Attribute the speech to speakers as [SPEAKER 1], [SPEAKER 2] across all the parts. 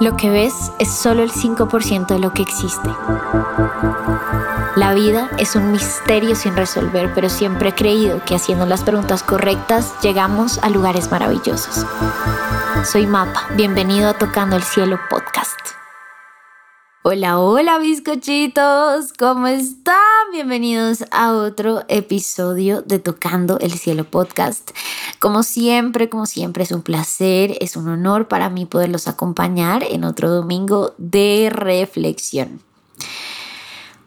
[SPEAKER 1] Lo que ves es solo el 5% de lo que existe. La vida es un misterio sin resolver, pero siempre he creído que haciendo las preguntas correctas llegamos a lugares maravillosos. Soy Mapa, bienvenido a Tocando el Cielo Podcast. Hola, hola bizcochitos, ¿cómo están? Bienvenidos a otro episodio de Tocando el Cielo Podcast. Como siempre, como siempre, es un placer, es un honor para mí poderlos acompañar en otro domingo de reflexión.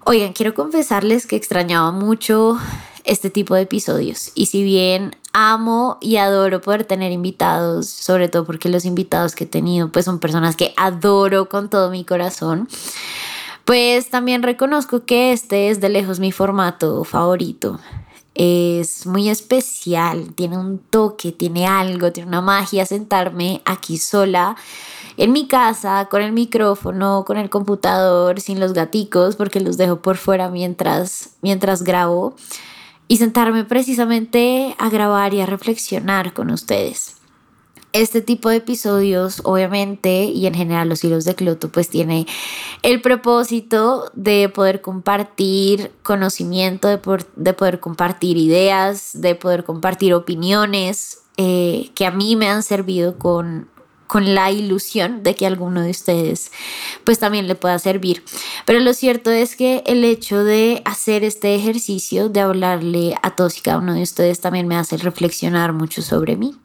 [SPEAKER 1] Oigan, quiero confesarles que extrañaba mucho este tipo de episodios. Y si bien amo y adoro poder tener invitados, sobre todo porque los invitados que he tenido pues son personas que adoro con todo mi corazón, pues también reconozco que este es de lejos mi formato favorito. Es muy especial, tiene un toque, tiene algo, tiene una magia sentarme aquí sola en mi casa con el micrófono, con el computador, sin los gaticos porque los dejo por fuera mientras mientras grabo y sentarme precisamente a grabar y a reflexionar con ustedes. Este tipo de episodios, obviamente, y en general los hilos de Cloto, pues tiene el propósito de poder compartir conocimiento, de poder, compartir ideas, de poder compartir opiniones eh, que a mí me han servido con con la ilusión de que alguno de ustedes pues también le pueda servir. Pero lo cierto es que el hecho de hacer este ejercicio, de hablarle a todos y cada uno de ustedes también me hace reflexionar mucho sobre mí.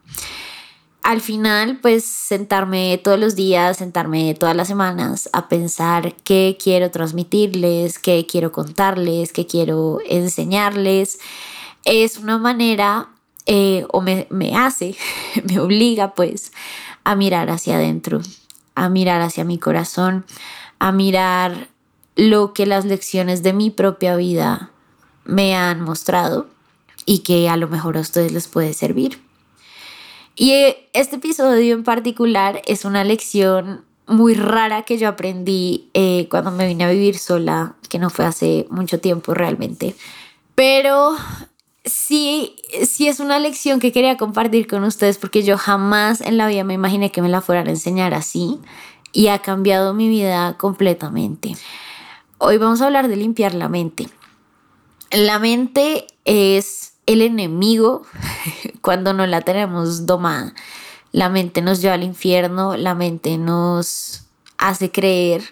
[SPEAKER 1] Al final, pues sentarme todos los días, sentarme todas las semanas a pensar qué quiero transmitirles, qué quiero contarles, qué quiero enseñarles, es una manera eh, o me, me hace, me obliga pues a mirar hacia adentro, a mirar hacia mi corazón, a mirar lo que las lecciones de mi propia vida me han mostrado y que a lo mejor a ustedes les puede servir. Y eh, este episodio en particular es una lección muy rara que yo aprendí eh, cuando me vine a vivir sola, que no fue hace mucho tiempo realmente. Pero sí, sí es una lección que quería compartir con ustedes porque yo jamás en la vida me imaginé que me la fueran a enseñar así y ha cambiado mi vida completamente. Hoy vamos a hablar de limpiar la mente. La mente es el enemigo cuando no la tenemos domada. La mente nos lleva al infierno, la mente nos hace creer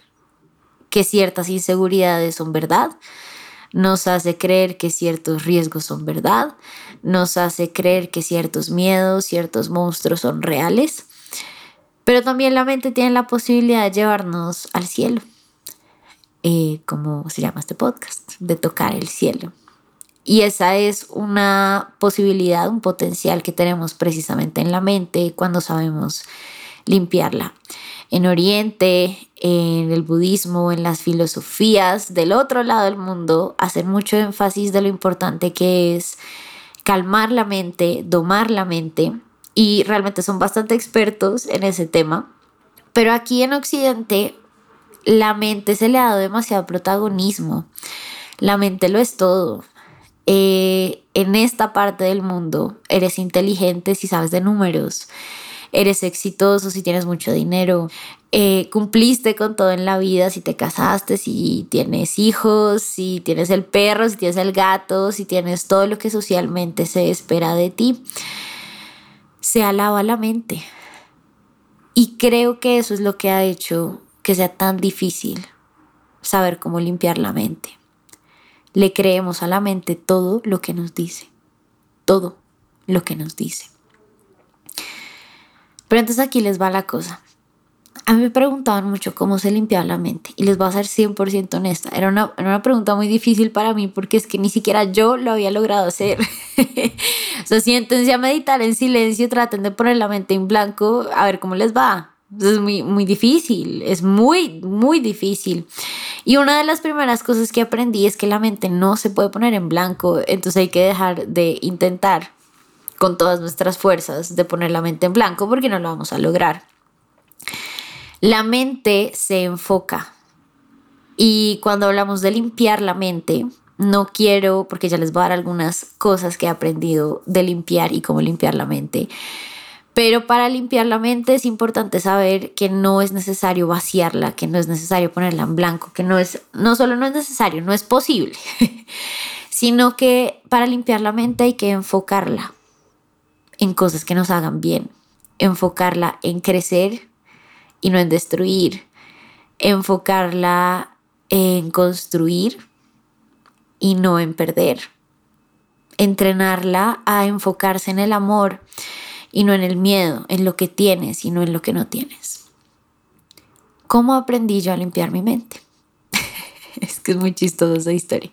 [SPEAKER 1] que ciertas inseguridades son verdad, nos hace creer que ciertos riesgos son verdad, nos hace creer que ciertos miedos, ciertos monstruos son reales, pero también la mente tiene la posibilidad de llevarnos al cielo, eh, como se llama este podcast, de tocar el cielo. Y esa es una posibilidad, un potencial que tenemos precisamente en la mente cuando sabemos limpiarla en Oriente, en el budismo, en las filosofías del otro lado del mundo, hacen mucho énfasis de lo importante que es calmar la mente, domar la mente, y realmente son bastante expertos en ese tema. Pero aquí en Occidente, la mente se le ha dado demasiado protagonismo. La mente lo es todo. Eh, en esta parte del mundo eres inteligente si sabes de números eres exitoso, si tienes mucho dinero, eh, cumpliste con todo en la vida, si te casaste, si tienes hijos, si tienes el perro, si tienes el gato, si tienes todo lo que socialmente se espera de ti, se alaba la mente. Y creo que eso es lo que ha hecho que sea tan difícil saber cómo limpiar la mente. Le creemos a la mente todo lo que nos dice, todo lo que nos dice. Pero entonces aquí les va la cosa. A mí me preguntaban mucho cómo se limpiaba la mente y les voy a ser 100% honesta. Era una, una pregunta muy difícil para mí porque es que ni siquiera yo lo había logrado hacer. o sea, siéntense a meditar en silencio, traten de poner la mente en blanco a ver cómo les va. Es muy, muy difícil, es muy, muy difícil. Y una de las primeras cosas que aprendí es que la mente no se puede poner en blanco, entonces hay que dejar de intentar con todas nuestras fuerzas de poner la mente en blanco porque no lo vamos a lograr. La mente se enfoca y cuando hablamos de limpiar la mente, no quiero, porque ya les voy a dar algunas cosas que he aprendido de limpiar y cómo limpiar la mente, Pero para limpiar la mente es importante saber que no es necesario vaciarla, que no es necesario ponerla en blanco, que no es, no solo no es necesario, no es posible, sino que para limpiar la mente hay que enfocarla en cosas que nos hagan bien, enfocarla en crecer y no en destruir, enfocarla en construir y no en perder, entrenarla a enfocarse en el amor y no en el miedo, en lo que tienes y no en lo que no tienes. ¿Cómo aprendí yo a limpiar mi mente? es que es muy chistosa esa historia.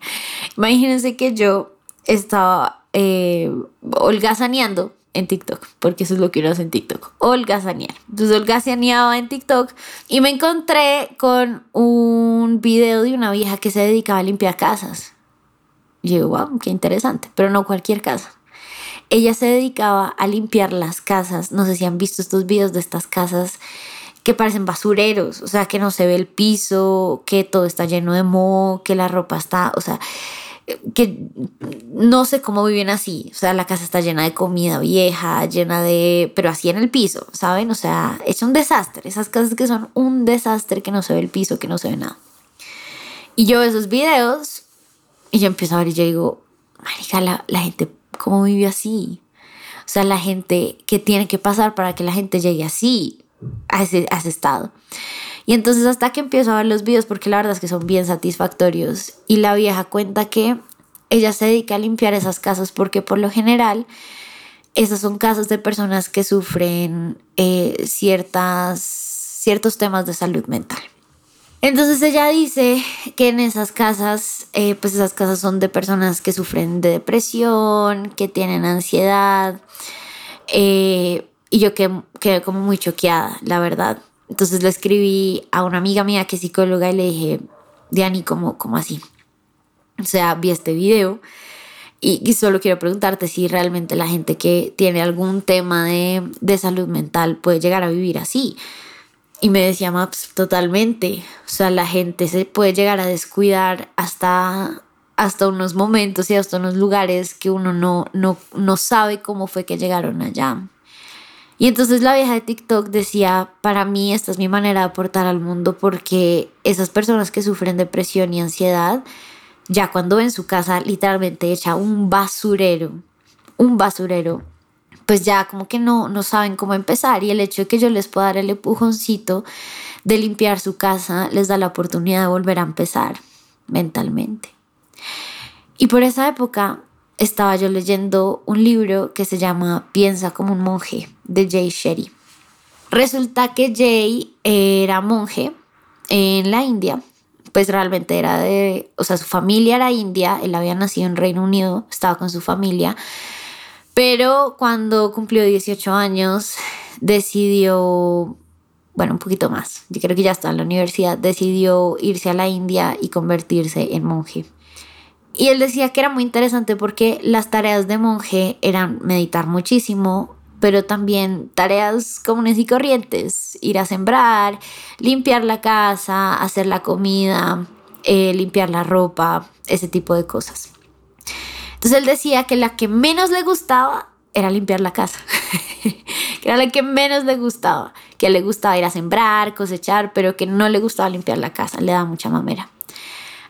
[SPEAKER 1] Imagínense que yo estaba eh, holgazaneando en TikTok, porque eso es lo que uno hace en TikTok, holgazanear. Entonces holgazaneaba en TikTok y me encontré con un video de una vieja que se dedicaba a limpiar casas. Y yo, wow, qué interesante, pero no cualquier casa. Ella se dedicaba a limpiar las casas. No sé si han visto estos videos de estas casas que parecen basureros, o sea, que no se ve el piso, que todo está lleno de moho, que la ropa está, o sea, que no sé cómo viven así, o sea, la casa está llena de comida vieja, llena de, pero así en el piso, ¿saben? O sea, es un desastre, esas casas que son un desastre, que no se ve el piso, que no se ve nada. Y yo veo esos videos y yo empiezo a ver y yo digo, marica, la, la gente cómo vive así. O sea, la gente que tiene que pasar para que la gente llegue así a ese, estado. Y entonces hasta que empiezo a ver los videos, porque la verdad es que son bien satisfactorios, y la vieja cuenta que ella se dedica a limpiar esas casas porque por lo general esas son casas de personas que sufren eh, ciertas, ciertos temas de salud mental. Entonces ella dice que en esas casas, eh, pues esas casas son de personas que sufren de depresión, que tienen ansiedad. Eh, y yo quedé, como muy choqueada, la verdad. Entonces le escribí a una amiga mía que es psicóloga y le dije, Diani, ¿cómo, cómo así? O sea, vi este video y, solo quiero preguntarte si realmente la gente que tiene algún tema de, de salud mental puede llegar a vivir así. Y me decía Maps, totalmente. O sea, la gente se puede llegar a descuidar hasta, hasta unos momentos y hasta unos lugares que uno no, no, no sabe cómo fue que llegaron allá. Y entonces la vieja de TikTok decía, para mí esta es mi manera de aportar al mundo porque esas personas que sufren depresión y ansiedad, ya cuando ven su casa literalmente echa un basurero, un basurero pues ya como que no, no saben cómo empezar y el hecho de que yo les pueda dar el empujoncito de limpiar su casa les da la oportunidad de volver a empezar mentalmente. Y por esa época estaba yo leyendo un libro que se llama Piensa como un monje de Jay Shetty. Resulta que Jay era monje en la India, pues realmente era de, o sea, su familia era india, él había nacido en Reino Unido, estaba con su familia, pero cuando cumplió 18 años, decidió, bueno, un poquito más, yo creo que ya está en la universidad, decidió irse a la India y convertirse en monje. Y él decía que era muy interesante porque las tareas de monje eran meditar muchísimo, pero también tareas comunes y corrientes, ir a sembrar, limpiar la casa, hacer la comida, eh, limpiar la ropa, ese tipo de cosas. Entonces él decía que la que menos le gustaba era limpiar la casa, que era la que menos le gustaba, que le gustaba ir a sembrar, cosechar, pero que no le gustaba limpiar la casa, le daba mucha mamera.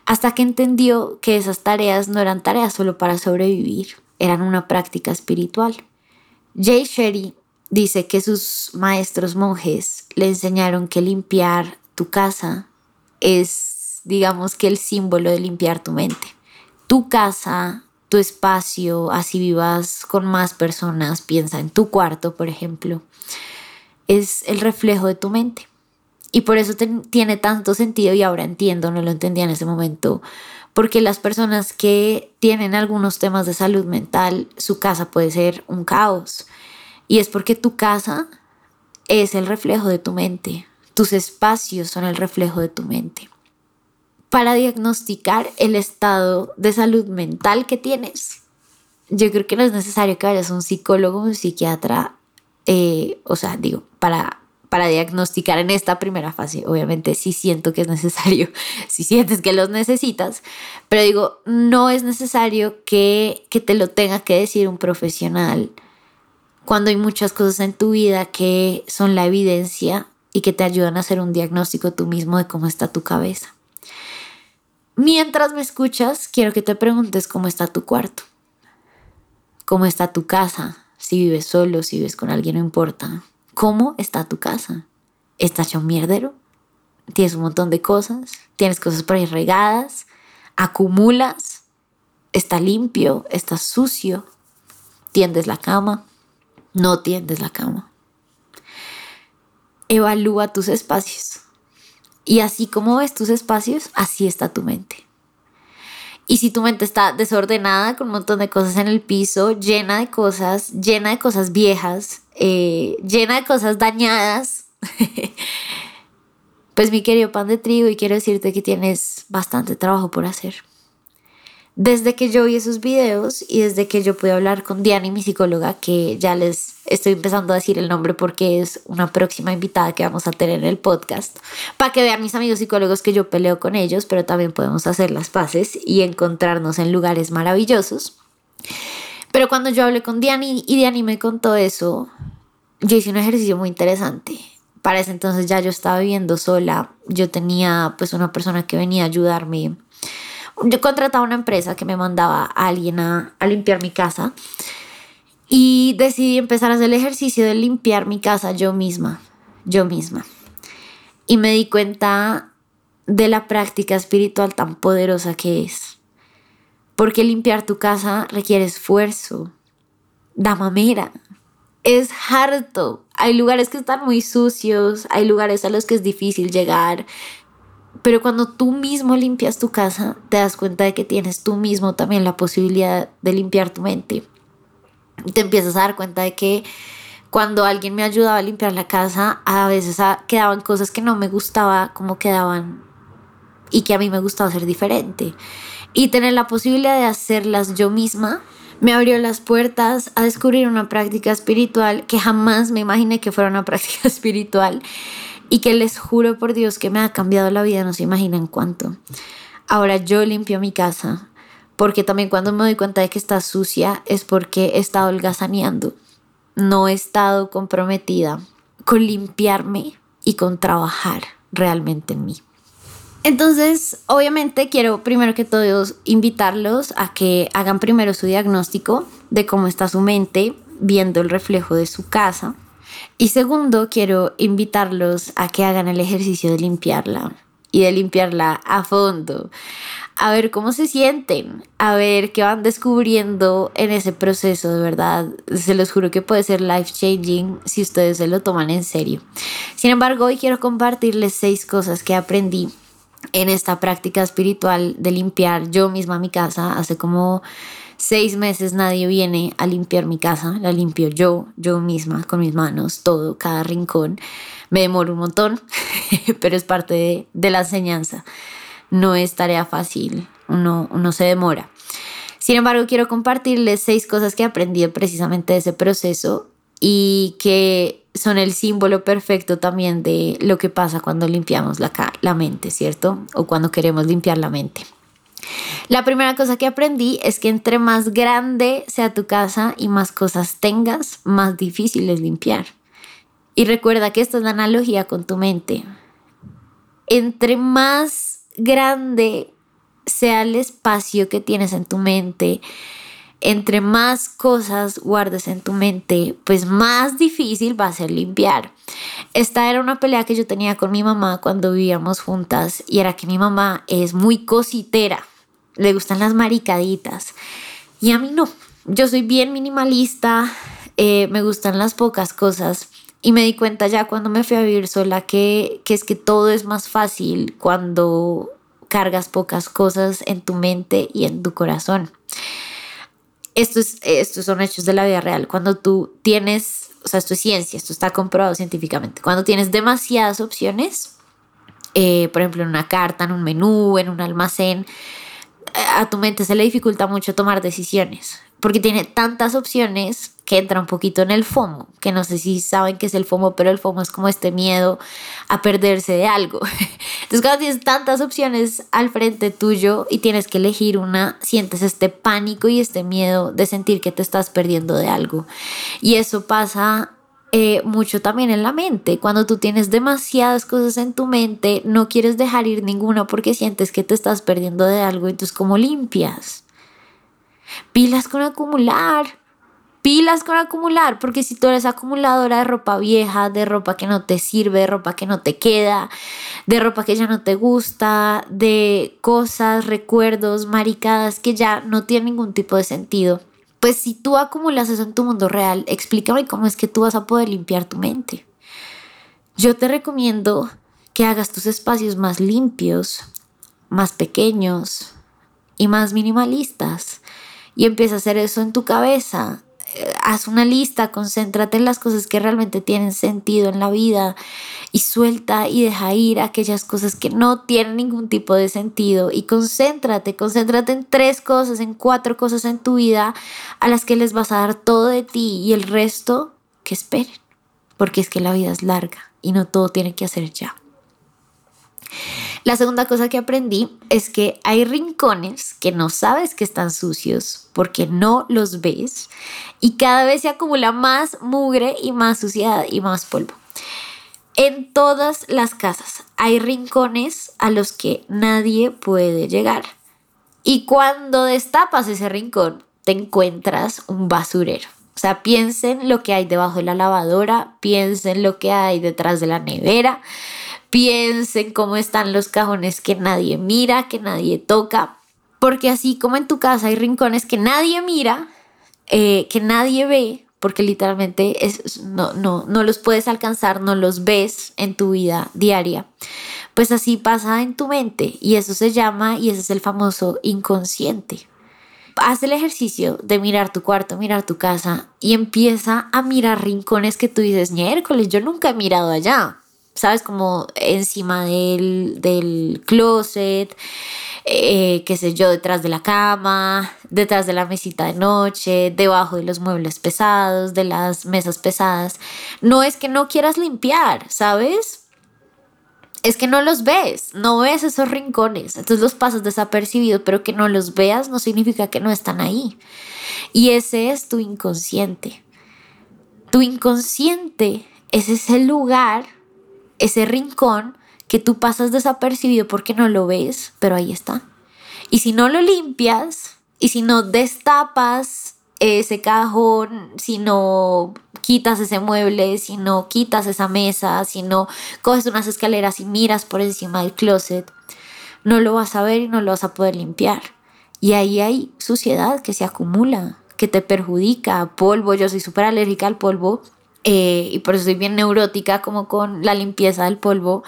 [SPEAKER 1] Hasta que entendió que esas tareas no eran tareas solo para sobrevivir, eran una práctica espiritual. Jay Sherry dice que sus maestros monjes le enseñaron que limpiar tu casa es, digamos que el símbolo de limpiar tu mente. Tu casa tu espacio, así vivas con más personas, piensa en tu cuarto, por ejemplo, es el reflejo de tu mente. Y por eso tiene tanto sentido y ahora entiendo, no lo entendía en ese momento, porque las personas que tienen algunos temas de salud mental, su casa puede ser un caos. Y es porque tu casa es el reflejo de tu mente, tus espacios son el reflejo de tu mente para diagnosticar el estado de salud mental que tienes. Yo creo que no es necesario que vayas a un psicólogo un psiquiatra, eh, o sea, digo, para, para diagnosticar en esta primera fase. Obviamente sí siento que es necesario, si sientes que los necesitas, pero digo, no es necesario que, que te lo tenga que decir un profesional cuando hay muchas cosas en tu vida que son la evidencia y que te ayudan a hacer un diagnóstico tú mismo de cómo está tu cabeza. Mientras me escuchas, quiero que te preguntes cómo está tu cuarto, cómo está tu casa, si vives solo, si vives con alguien, no importa. ¿Cómo está tu casa? ¿Está hecho un mierdero? ¿Tienes un montón de cosas? ¿Tienes cosas por ahí regadas? ¿Acumulas? ¿Está limpio? ¿Está sucio? ¿Tiendes la cama? ¿No tiendes la cama? Evalúa tus espacios. Y así como ves tus espacios, así está tu mente. Y si tu mente está desordenada, con un montón de cosas en el piso, llena de cosas, llena de cosas viejas, eh, llena de cosas dañadas, pues mi querido pan de trigo, y quiero decirte que tienes bastante trabajo por hacer. Desde que yo vi esos videos y desde que yo pude hablar con Diana y mi psicóloga, que ya les estoy empezando a decir el nombre porque es una próxima invitada que vamos a tener en el podcast, para que vean mis amigos psicólogos que yo peleo con ellos, pero también podemos hacer las paces y encontrarnos en lugares maravillosos. Pero cuando yo hablé con Diana y Diana me contó eso, yo hice un ejercicio muy interesante. Para ese entonces ya yo estaba viviendo sola, yo tenía pues una persona que venía a ayudarme yo contrataba una empresa que me mandaba a alguien a, limpiar mi casa y decidí empezar a hacer el ejercicio de limpiar mi casa yo misma, yo misma. Y me di cuenta de la práctica espiritual tan poderosa que es. Porque limpiar tu casa requiere esfuerzo, da mamera, es harto. Hay lugares que están muy sucios, hay lugares a los que es difícil llegar, pero cuando tú mismo limpias tu casa, te das cuenta de que tienes tú mismo también la posibilidad de limpiar tu mente. Te empiezas a dar cuenta de que cuando alguien me ayudaba a limpiar la casa, a veces quedaban cosas que no me gustaba como quedaban y que a mí me gustaba hacer diferente. Y tener la posibilidad de hacerlas yo misma me abrió las puertas a descubrir una práctica espiritual que jamás me imaginé que fuera una práctica espiritual y que les juro por Dios que me ha cambiado la vida, no se imaginan cuánto. Ahora yo limpio mi casa, porque también cuando me doy cuenta de que está sucia es porque he estado holgazaneando. No he estado comprometida con limpiarme y con trabajar realmente en mí. Entonces, obviamente quiero primero que todos invitarlos a que hagan primero su diagnóstico de cómo está su mente viendo el reflejo de su casa y segundo, quiero invitarlos a que hagan el ejercicio de limpiarla y de limpiarla a fondo, a ver cómo se sienten, a ver qué van descubriendo en ese proceso, de verdad. Se los juro que puede ser life changing si ustedes se lo toman en serio. Sin embargo, hoy quiero compartirles seis cosas que aprendí en esta práctica espiritual de limpiar yo misma mi casa hace como seis meses nadie viene a limpiar mi casa, la limpio yo, yo misma, con mis manos, todo, cada rincón. Me demoro un montón, pero es parte de, la enseñanza. No es tarea fácil, uno, uno se demora. Sin embargo, quiero compartirles seis cosas que he aprendido precisamente de ese proceso y que son el símbolo perfecto también de lo que pasa cuando limpiamos la, la mente, ¿cierto? O cuando queremos limpiar la mente. La primera cosa que aprendí es que entre más grande sea tu casa y más cosas tengas, más difícil es limpiar. Y recuerda que esta es la analogía con tu mente. Entre más grande sea el espacio que tienes en tu mente, entre más cosas guardes en tu mente, pues más difícil va a ser limpiar. Esta era una pelea que yo tenía con mi mamá cuando vivíamos juntas y era que mi mamá es muy cositera le gustan las maricaditas. Y a mí no. Yo soy bien minimalista, eh, me gustan las pocas cosas. Y me di cuenta ya cuando me fui a vivir sola que, que es que todo es más fácil cuando cargas pocas cosas en tu mente y en tu corazón. Esto es, estos son hechos de la vida real. Cuando tú tienes, o sea, esto es ciencia, esto está comprobado científicamente. Cuando tienes demasiadas opciones, eh, por ejemplo, en una carta, en un menú, en un almacén, a tu mente se le dificulta mucho tomar decisiones, porque tiene tantas opciones que entra un poquito en el FOMO, que no sé si saben qué es el FOMO, pero el FOMO es como este miedo a perderse de algo. Entonces cuando tienes tantas opciones al frente tuyo y tienes que elegir una, sientes este pánico y este miedo de sentir que te estás perdiendo de algo. Y eso pasa eh, mucho también en la mente. Cuando tú tienes demasiadas cosas en tu mente, no quieres dejar ir ninguna porque sientes que te estás perdiendo de algo. Entonces, ¿cómo limpias? Pilas con acumular pilas con acumular, porque si tú eres acumuladora de ropa vieja, de ropa que no te sirve, de ropa que no te queda, de ropa que ya no te gusta, de cosas, recuerdos, maricadas que ya no tienen ningún tipo de sentido, pues si tú acumulas eso en tu mundo real, explícame cómo es que tú vas a poder limpiar tu mente. Yo te recomiendo que hagas tus espacios más limpios, más pequeños y más minimalistas. Y empieza a hacer eso en tu cabeza haz una lista, concéntrate en las cosas que realmente tienen sentido en la vida y suelta y deja ir aquellas cosas que no tienen ningún tipo de sentido y concéntrate, concéntrate en tres cosas, en cuatro cosas en tu vida a las que les vas a dar todo de ti y el resto que esperen, porque es que la vida es larga y no todo tiene que hacer ya. La segunda cosa que aprendí es que hay rincones que no sabes que están sucios porque no los ves y cada vez se acumula más mugre y más suciedad y más polvo. En todas las casas hay rincones a los que nadie puede llegar. Y cuando destapas ese rincón, te encuentras un basurero. O sea, piensen lo que hay debajo de la lavadora, piensen lo que hay detrás de la nevera, piensen cómo están los cajones que nadie mira, que nadie toca, porque así como en tu casa hay rincones que nadie mira, eh, que nadie ve, porque literalmente es, no, no, no los puedes alcanzar, no los ves en tu vida diaria, pues así pasa en tu mente y eso se llama y ese es el famoso inconsciente. Haz el ejercicio de mirar tu cuarto, mirar tu casa y empieza a mirar rincones que tú dices, miércoles, yo nunca he mirado allá ¿sabes? Como encima del, del closet, eh, qué sé yo, detrás de la cama, detrás de la mesita de noche, debajo de los muebles pesados, de las mesas pesadas. No es que no quieras limpiar, ¿sabes? Es que no los ves, no ves esos rincones, entonces los pasas desapercibidos, pero que no los veas no significa que no están ahí. Y ese es tu inconsciente. Tu inconsciente es ese lugar ese rincón que tú pasas desapercibido porque no lo ves, pero ahí está. Y si no lo limpias, y si no destapas ese cajón, si no quitas ese mueble, si no quitas esa mesa, si no coges unas escaleras y miras por encima del closet, no lo vas a ver y no lo vas a poder limpiar. Y ahí hay suciedad que se acumula, que te perjudica, polvo, yo soy súper alérgica al polvo eh, y por eso soy bien neurótica como con la limpieza del polvo.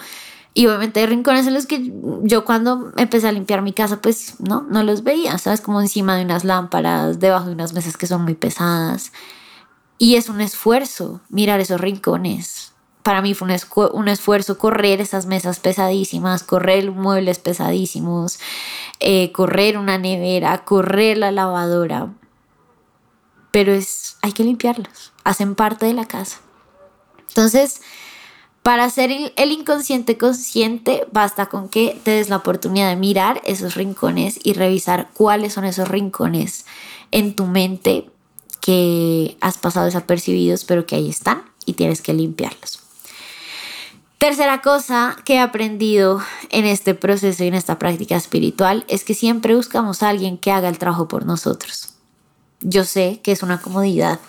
[SPEAKER 1] Y obviamente hay rincones en los que yo cuando empecé a limpiar mi casa, pues no, no los veía, ¿sabes? Como encima de unas lámparas, debajo de unas mesas que son muy pesadas. Y es un esfuerzo mirar esos rincones. Para mí fue un, un esfuerzo correr esas mesas pesadísimas, correr muebles pesadísimos, eh, correr una nevera, correr la lavadora. Pero es, hay que limpiarlos hacen parte de la casa. Entonces, para hacer el inconsciente consciente, basta con que te des la oportunidad de mirar esos rincones y revisar cuáles son esos rincones en tu mente que has pasado desapercibidos, pero que ahí están y tienes que limpiarlos. Tercera cosa que he aprendido en este proceso y en esta práctica espiritual es que siempre buscamos a alguien que haga el trabajo por nosotros. Yo sé que es una comodidad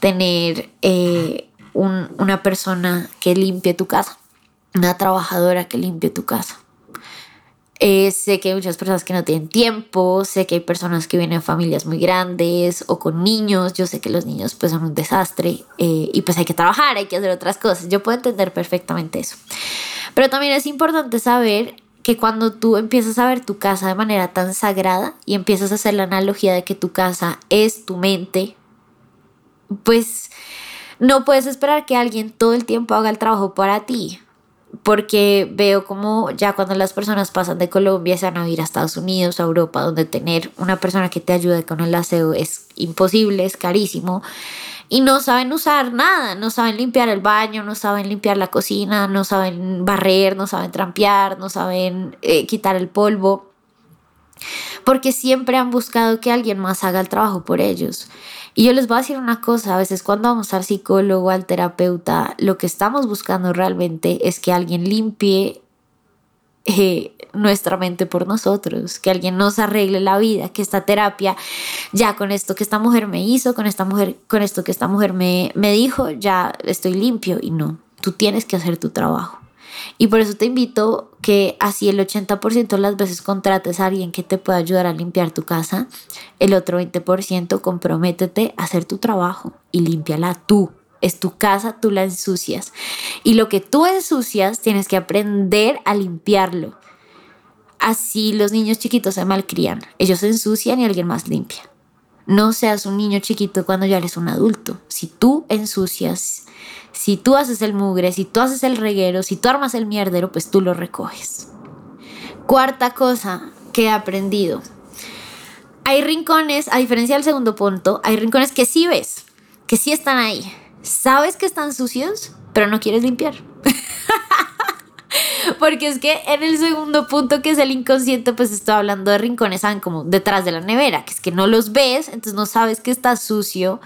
[SPEAKER 1] tener eh, una persona que limpie tu casa, una trabajadora que limpie tu casa. Eh, sé que hay muchas personas que no tienen tiempo, sé que hay personas que vienen en familias muy grandes o con niños, yo sé que los niños pues son un desastre eh, y pues hay que trabajar, hay que hacer otras cosas, yo puedo entender perfectamente eso. Pero también es importante saber que cuando tú empiezas a ver tu casa de manera tan sagrada y empiezas a hacer la analogía de que tu casa es tu mente, pues no puedes esperar que alguien todo el tiempo haga el trabajo para ti, porque veo como ya cuando las personas pasan de Colombia se van a ir a Estados Unidos, a Europa, donde tener una persona que te ayude con el aseo es imposible, es carísimo, y no saben usar nada, no saben limpiar el baño, no saben limpiar la cocina, no saben barrer, no saben trampear, no saben eh, quitar el polvo, porque siempre han buscado que alguien más haga el trabajo por ellos. Y yo les voy a decir una cosa, a veces cuando vamos al psicólogo, al terapeuta, lo que estamos buscando realmente es que alguien limpie eh, nuestra mente por nosotros, que alguien nos arregle la vida, que esta terapia, ya con esto que esta mujer me hizo, con esta mujer, con esto que esta mujer me, me dijo, ya estoy limpio y no, tú tienes que hacer tu trabajo. Y por eso te invito que así el 80% de las veces contrates a alguien que te pueda ayudar a limpiar tu casa, el otro 20% comprométete a hacer tu trabajo y límpiala tú. Es tu casa, tú la ensucias. Y lo que tú ensucias tienes que aprender a limpiarlo. Así los niños chiquitos se malcrían. Ellos se ensucian y alguien más limpia. No seas un niño chiquito cuando ya eres un adulto. Si tú ensucias, si tú haces el mugre, si tú haces el reguero, si tú armas el mierdero, pues tú lo recoges. Cuarta cosa que he aprendido. Hay rincones, a diferencia del segundo punto, hay rincones que sí ves, que sí están ahí. Sabes que están sucios, pero no quieres limpiar. Porque es que en el segundo punto, que es el inconsciente, pues estoy hablando de rincones, ¿saben? Como detrás de la nevera, que es que no los ves, entonces no sabes que está sucio.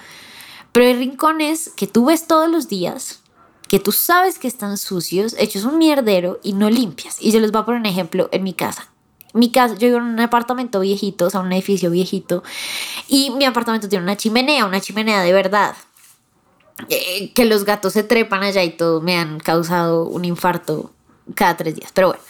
[SPEAKER 1] Pero hay rincones que tú ves todos los días, que tú sabes que están sucios, hechos un mierdero y no limpias. Y yo les voy a poner un ejemplo en mi casa. Mi casa, yo vivo en un apartamento viejito, o sea, un edificio viejito, y mi apartamento tiene una chimenea, una chimenea de verdad. Eh, que los gatos se trepan allá y todo me han causado un infarto cada tres días, pero bueno.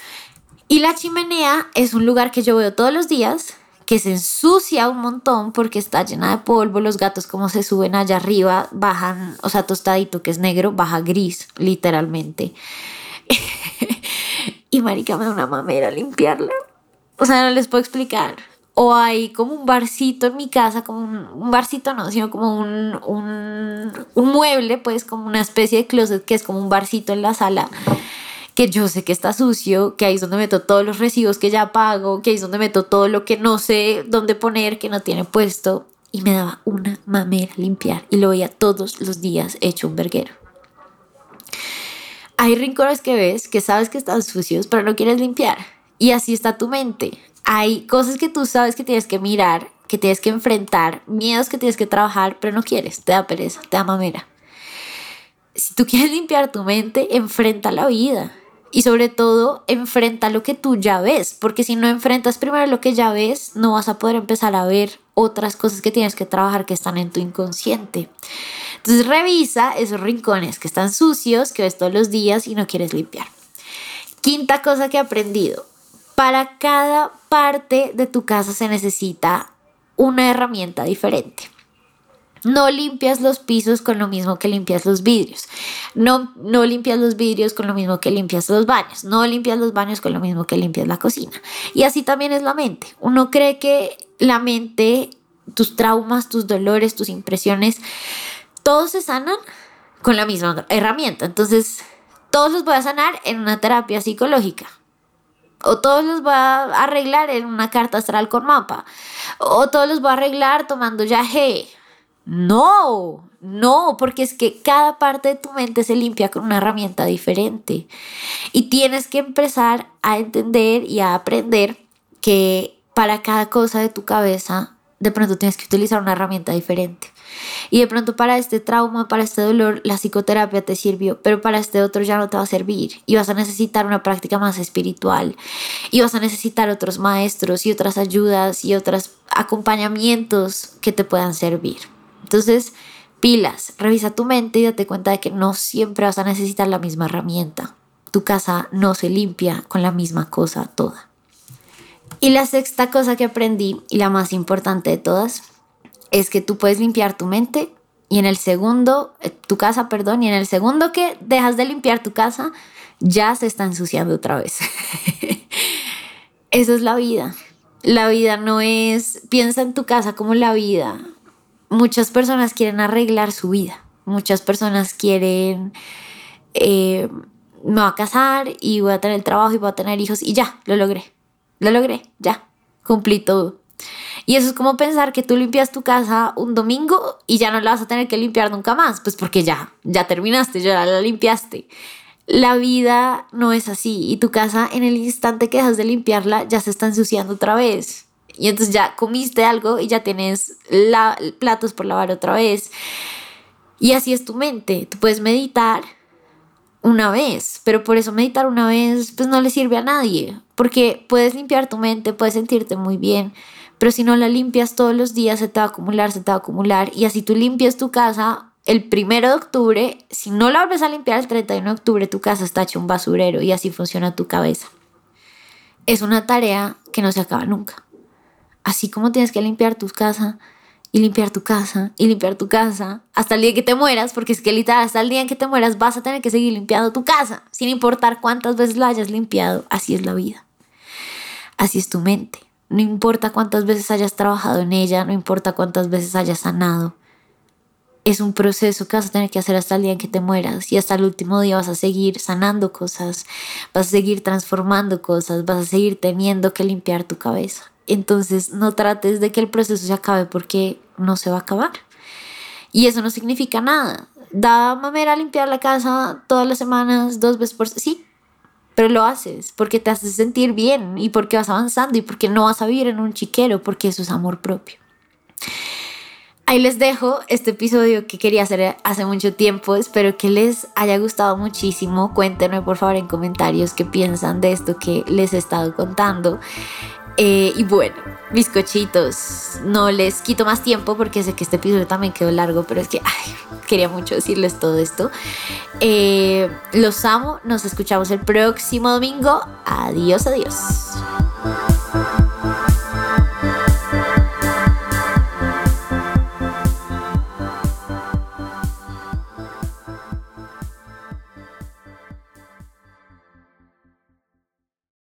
[SPEAKER 1] Y la chimenea es un lugar que yo veo todos los días, que se ensucia un montón porque está llena de polvo, los gatos como se suben allá arriba, bajan, o sea, tostadito que es negro, baja gris, literalmente. y marica me da una mamera limpiarla. O sea, no les puedo explicar. O hay como un barcito en mi casa, como un, barcito no, sino como un, un, un mueble, pues como una especie de closet que es como un barcito en la sala que yo sé que está sucio, que ahí es donde meto todos los recibos que ya pago, que ahí es donde meto todo lo que no sé dónde poner, que no tiene puesto. Y me daba una mamera limpiar y lo veía todos los días hecho un verguero. Hay rincones que ves que sabes que están sucios, pero no quieres limpiar. Y así está tu mente. Hay cosas que tú sabes que tienes que mirar, que tienes que enfrentar, miedos que tienes que trabajar, pero no quieres, te da pereza, te da mamera. Si tú quieres limpiar tu mente, enfrenta la vida y sobre todo enfrenta lo que tú ya ves, porque si no enfrentas primero lo que ya ves, no vas a poder empezar a ver otras cosas que tienes que trabajar que están en tu inconsciente. Entonces revisa esos rincones que están sucios, que ves todos los días y no quieres limpiar. Quinta cosa que he aprendido, para cada parte de tu casa se necesita una herramienta diferente. No limpias los pisos con lo mismo que limpias los vidrios. No, no limpias los vidrios con lo mismo que limpias los baños. No limpias los baños con lo mismo que limpias la cocina. Y así también es la mente. Uno cree que la mente, tus traumas, tus dolores, tus impresiones, todos se sanan con la misma herramienta. Entonces, todos los voy a sanar en una terapia psicológica. O todos los voy a arreglar en una carta astral con mapa. O todos los voy a arreglar tomando yaje no, no, porque es que cada parte de tu mente se limpia con una herramienta diferente. Y tienes que empezar a entender y a aprender que para cada cosa de tu cabeza, de pronto tienes que utilizar una herramienta diferente. Y de pronto para este trauma, para este dolor, la psicoterapia te sirvió, pero para este otro ya no te va a servir. Y vas a necesitar una práctica más espiritual. Y vas a necesitar otros maestros y otras ayudas y otros acompañamientos que te puedan servir. Entonces, pilas, revisa tu mente y date cuenta de que no siempre vas a necesitar la misma herramienta. Tu casa no se limpia con la misma cosa toda. Y la sexta cosa que aprendí, y la más importante de todas, es que tú puedes limpiar tu mente y en el segundo, eh, tu casa, perdón, y en el segundo que dejas de limpiar tu casa, ya se está ensuciando otra vez. Eso es la vida. La vida no es, piensa en tu casa como la vida, muchas personas quieren arreglar su vida, muchas personas quieren, eh, me voy a casar y voy a tener trabajo y voy a tener hijos y ya, lo logré. Lo logré, ya, cumplí todo. Y eso es como pensar que tú limpias tu casa un domingo y ya no la vas a tener que limpiar nunca más, pues porque ya, ya terminaste, ya la limpiaste. La vida no es así y tu casa en el instante que dejas de limpiarla ya se está ensuciando otra vez. Y entonces ya comiste algo y ya tienes la, platos por lavar otra vez. Y así es tu mente. Tú puedes meditar una vez, pero por eso meditar una vez pues no le sirve a nadie, porque puedes limpiar tu mente, puedes sentirte muy bien, pero si no la limpias todos los días se te va a acumular, se te va a acumular y así tú limpias tu casa el primero de octubre, si no la vuelves a limpiar el 31 de octubre, tu casa está hecha un basurero y así funciona tu cabeza. Es una tarea que no se acaba nunca. Así como tienes que limpiar tu casa y limpiar tu casa y limpiar tu casa hasta el día que te mueras, porque es que literal hasta el día en que te mueras vas a tener que seguir limpiando tu casa, sin importar cuántas veces la hayas limpiado, así es la vida. Así es tu mente. No importa cuántas veces hayas trabajado en ella, no importa cuántas veces hayas sanado. Es un proceso que vas a tener que hacer hasta el día en que te mueras y hasta el último día vas a seguir sanando cosas, vas a seguir transformando cosas, vas a seguir teniendo que limpiar tu cabeza. Entonces no trates de que el proceso se acabe porque no se va a acabar. Y eso no significa nada. Da mamera limpiar la casa todas las semanas, dos veces por... Sí, pero lo haces porque te haces sentir bien y porque vas avanzando y porque no vas a vivir en un chiquero, porque eso es amor propio. Ahí les dejo este episodio que quería hacer hace mucho tiempo. Espero que les haya gustado muchísimo. Cuéntenme por favor en comentarios qué piensan de esto que les he estado contando. Eh, y bueno, bizcochitos, no les quito más tiempo porque sé que este episodio también quedó largo, pero es que quería mucho decirles todo esto. Eh, los amo, nos escuchamos el próximo domingo. Adiós, adiós.